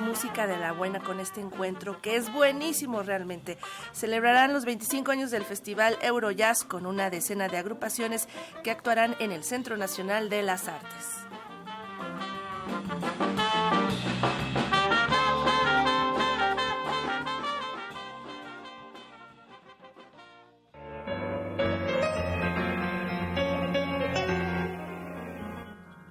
música de la buena con este encuentro, que es buenísimo realmente. Celebrarán los 25 años del Festival Eurojazz con una decena de agrupaciones que actuarán en el Centro Nacional de las Artes.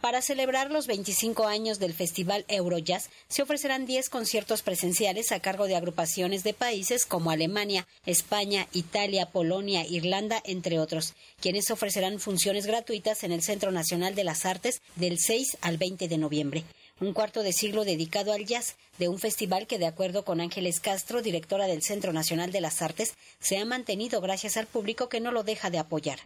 Para celebrar los 25 años del Festival Eurojazz, se ofrecerán 10 conciertos presenciales a cargo de agrupaciones de países como Alemania, España, Italia, Polonia, Irlanda, entre otros, quienes ofrecerán funciones gratuitas en el Centro Nacional de las Artes del 6 al 20 de noviembre un cuarto de siglo dedicado al jazz, de un festival que, de acuerdo con Ángeles Castro, directora del Centro Nacional de las Artes, se ha mantenido gracias al público que no lo deja de apoyar.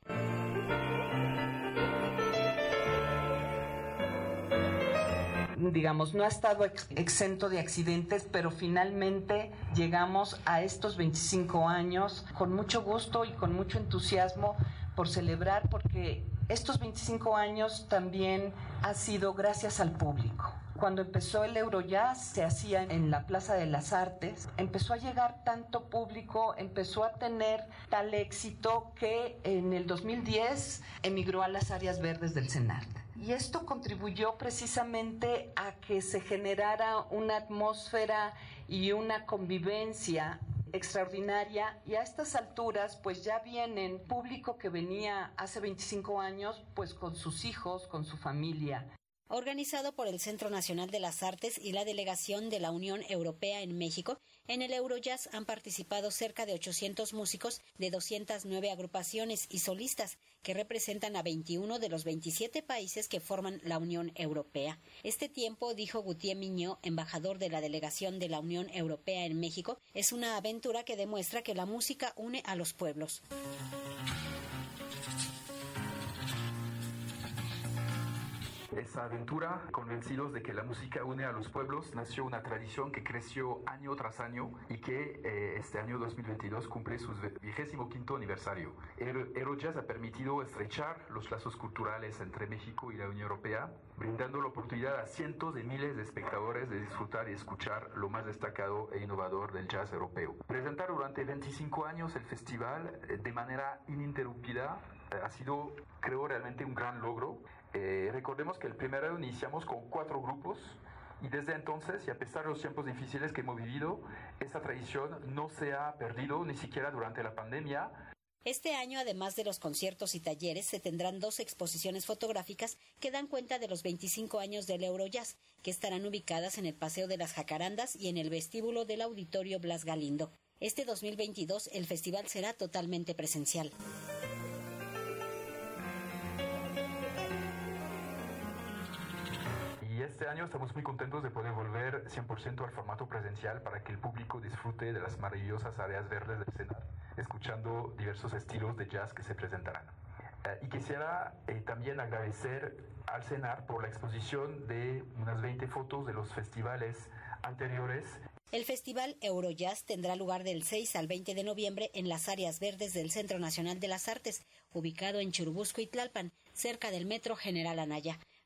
Digamos, no ha estado exento de accidentes, pero finalmente llegamos a estos 25 años con mucho gusto y con mucho entusiasmo por celebrar, porque estos 25 años también ha sido gracias al público. Cuando empezó el Eurojazz, se hacía en la Plaza de las Artes, empezó a llegar tanto público, empezó a tener tal éxito que en el 2010 emigró a las áreas verdes del CENART. Y esto contribuyó precisamente a que se generara una atmósfera y una convivencia extraordinaria. Y a estas alturas pues ya vienen público que venía hace 25 años pues con sus hijos, con su familia organizado por el Centro Nacional de las Artes y la Delegación de la Unión Europea en México, en el Eurojazz han participado cerca de 800 músicos de 209 agrupaciones y solistas que representan a 21 de los 27 países que forman la Unión Europea. Este tiempo, dijo Gutiérrez Miñó, embajador de la Delegación de la Unión Europea en México, es una aventura que demuestra que la música une a los pueblos. Esa aventura, convencidos de que la música une a los pueblos, nació una tradición que creció año tras año y que eh, este año 2022 cumple su vigésimo quinto aniversario. Eurojazz ha permitido estrechar los lazos culturales entre México y la Unión Europea, brindando la oportunidad a cientos de miles de espectadores de disfrutar y escuchar lo más destacado e innovador del jazz europeo. Presentar durante 25 años el festival eh, de manera ininterrumpida eh, ha sido, creo, realmente un gran logro. Eh, recordemos que el primer año iniciamos con cuatro grupos y desde entonces, y a pesar de los tiempos difíciles que hemos vivido, esta tradición no se ha perdido ni siquiera durante la pandemia. Este año, además de los conciertos y talleres, se tendrán dos exposiciones fotográficas que dan cuenta de los 25 años del Eurojazz, que estarán ubicadas en el Paseo de las Jacarandas y en el vestíbulo del Auditorio Blas Galindo. Este 2022 el festival será totalmente presencial. Este año estamos muy contentos de poder volver 100% al formato presencial para que el público disfrute de las maravillosas áreas verdes del Senado, escuchando diversos estilos de jazz que se presentarán. Eh, y quisiera eh, también agradecer al CENAR por la exposición de unas 20 fotos de los festivales anteriores. El festival Eurojazz tendrá lugar del 6 al 20 de noviembre en las áreas verdes del Centro Nacional de las Artes, ubicado en Churubusco y Tlalpan, cerca del Metro General Anaya.